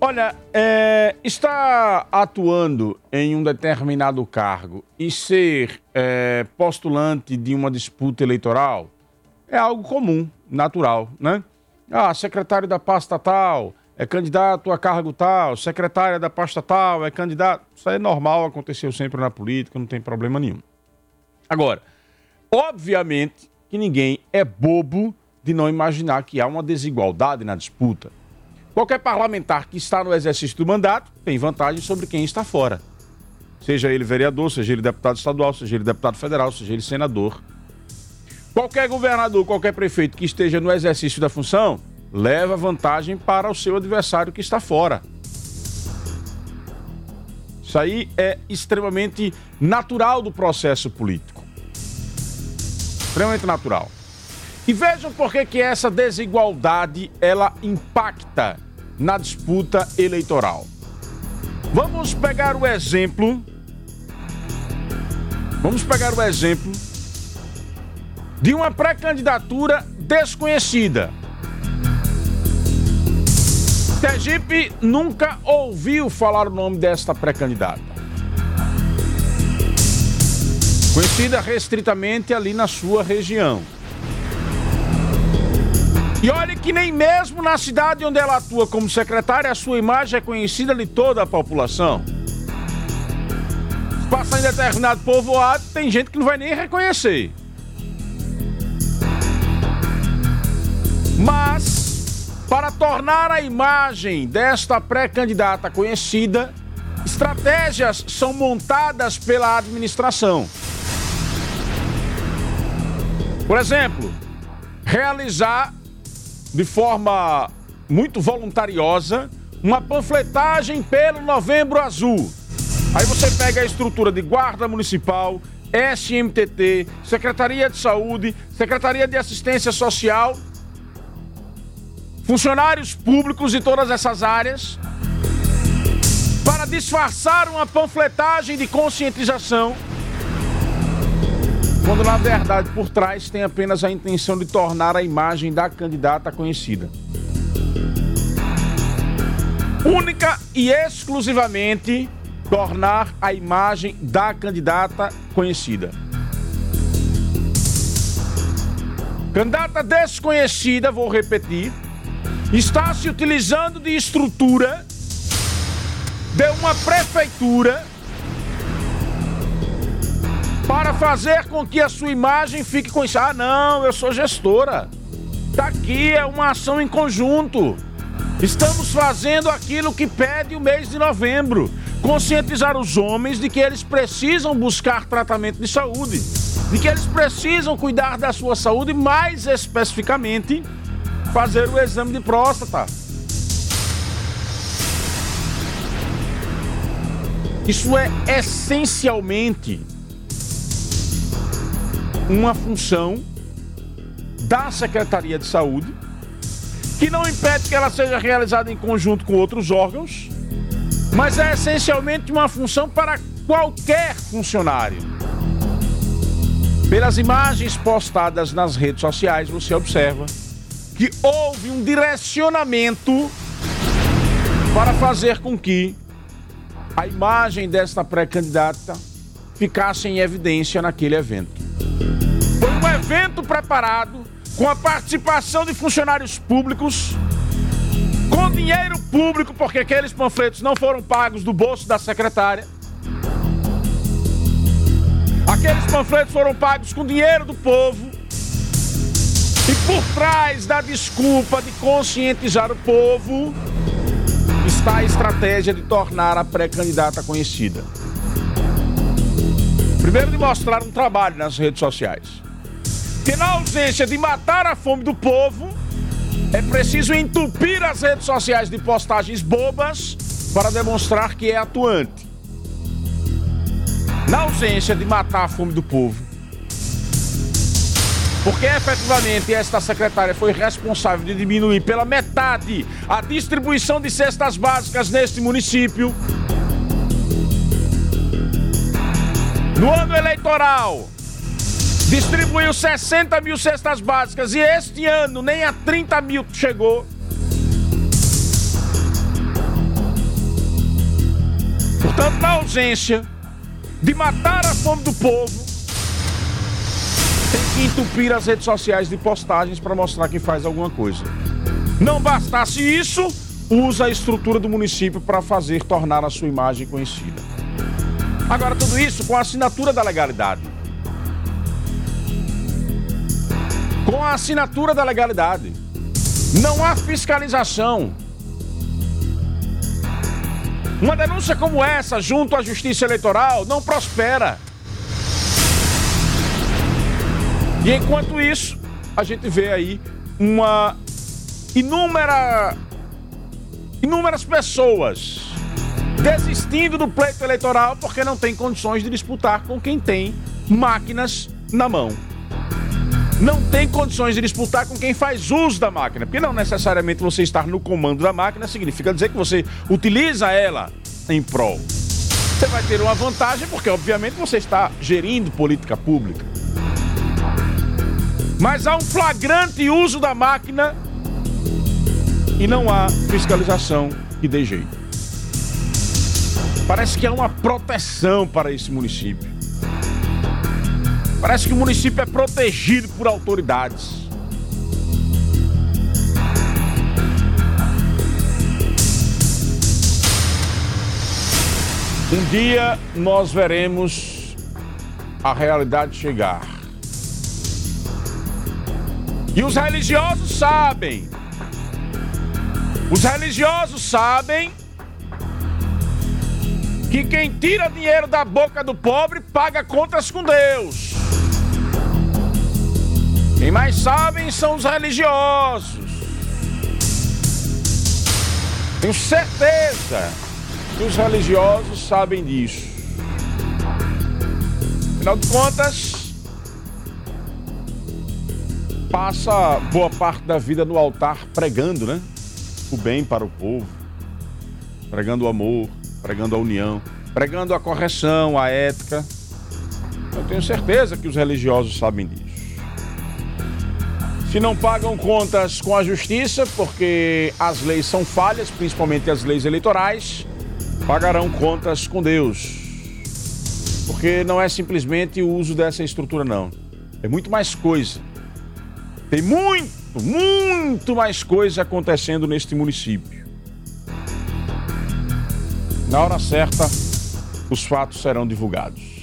Olha, é, estar atuando em um determinado cargo e ser é, postulante de uma disputa eleitoral é algo comum, natural, né? Ah, secretário da pasta tal é candidato a cargo tal, secretária da pasta tal é candidato. Isso é normal, aconteceu sempre na política, não tem problema nenhum. Agora, obviamente que ninguém é bobo de não imaginar que há uma desigualdade na disputa. Qualquer parlamentar que está no exercício do mandato tem vantagem sobre quem está fora. Seja ele vereador, seja ele deputado estadual, seja ele deputado federal, seja ele senador. Qualquer governador, qualquer prefeito que esteja no exercício da função leva vantagem para o seu adversário que está fora. Isso aí é extremamente natural do processo político. Extremamente natural. E vejam por que, que essa desigualdade ela impacta na disputa eleitoral. Vamos pegar o exemplo. Vamos pegar o exemplo de uma pré-candidatura desconhecida. Sergipe nunca ouviu falar o nome desta pré-candidata. Conhecida restritamente ali na sua região. E olhe que nem mesmo na cidade onde ela atua como secretária, a sua imagem é conhecida de toda a população. Passar em determinado povoado, tem gente que não vai nem reconhecer. Mas, para tornar a imagem desta pré-candidata conhecida, estratégias são montadas pela administração. Por exemplo, realizar de forma muito voluntariosa uma panfletagem pelo Novembro Azul. Aí você pega a estrutura de Guarda Municipal, SMTT, Secretaria de Saúde, Secretaria de Assistência Social, funcionários públicos de todas essas áreas, para disfarçar uma panfletagem de conscientização quando na verdade por trás tem apenas a intenção de tornar a imagem da candidata conhecida. Única e exclusivamente tornar a imagem da candidata conhecida. Candidata desconhecida, vou repetir, está se utilizando de estrutura de uma prefeitura para fazer com que a sua imagem fique com isso. Ah, não, eu sou gestora. Tá aqui, é uma ação em conjunto. Estamos fazendo aquilo que pede o mês de novembro. Conscientizar os homens de que eles precisam buscar tratamento de saúde, de que eles precisam cuidar da sua saúde, mais especificamente, fazer o exame de próstata. Isso é essencialmente uma função da Secretaria de Saúde, que não impede que ela seja realizada em conjunto com outros órgãos, mas é essencialmente uma função para qualquer funcionário. Pelas imagens postadas nas redes sociais, você observa que houve um direcionamento para fazer com que a imagem desta pré-candidata ficasse em evidência naquele evento. Um evento preparado com a participação de funcionários públicos, com dinheiro público, porque aqueles panfletos não foram pagos do bolso da secretária. Aqueles panfletos foram pagos com dinheiro do povo. E por trás da desculpa de conscientizar o povo está a estratégia de tornar a pré-candidata conhecida. Primeiro, de mostrar um trabalho nas redes sociais. Que na ausência de matar a fome do povo, é preciso entupir as redes sociais de postagens bobas para demonstrar que é atuante. Na ausência de matar a fome do povo, porque efetivamente esta secretária foi responsável de diminuir pela metade a distribuição de cestas básicas neste município. No ano eleitoral, distribuiu 60 mil cestas básicas e este ano nem a 30 mil chegou. Portanto, na ausência de matar a fome do povo, tem que entupir as redes sociais de postagens para mostrar que faz alguma coisa. Não bastasse isso, usa a estrutura do município para fazer tornar a sua imagem conhecida. Agora, tudo isso com a assinatura da legalidade. Com a assinatura da legalidade. Não há fiscalização. Uma denúncia como essa, junto à Justiça Eleitoral, não prospera. E enquanto isso, a gente vê aí uma inúmera, inúmeras pessoas desistindo do pleito eleitoral porque não tem condições de disputar com quem tem máquinas na mão. Não tem condições de disputar com quem faz uso da máquina, porque não necessariamente você estar no comando da máquina significa dizer que você utiliza ela em prol. Você vai ter uma vantagem porque, obviamente, você está gerindo política pública. Mas há um flagrante uso da máquina e não há fiscalização que dê jeito. Parece que há uma proteção para esse município. Parece que o município é protegido por autoridades. Um dia nós veremos a realidade chegar. E os religiosos sabem. Os religiosos sabem que quem tira dinheiro da boca do pobre paga contas com Deus. Mais sabem são os religiosos. Tenho certeza que os religiosos sabem disso. Afinal de contas, passa boa parte da vida no altar pregando, né? O bem para o povo, pregando o amor, pregando a união, pregando a correção, a ética. Eu tenho certeza que os religiosos sabem disso. Se não pagam contas com a justiça, porque as leis são falhas, principalmente as leis eleitorais, pagarão contas com Deus. Porque não é simplesmente o uso dessa estrutura, não. É muito mais coisa. Tem muito, muito mais coisa acontecendo neste município. Na hora certa, os fatos serão divulgados.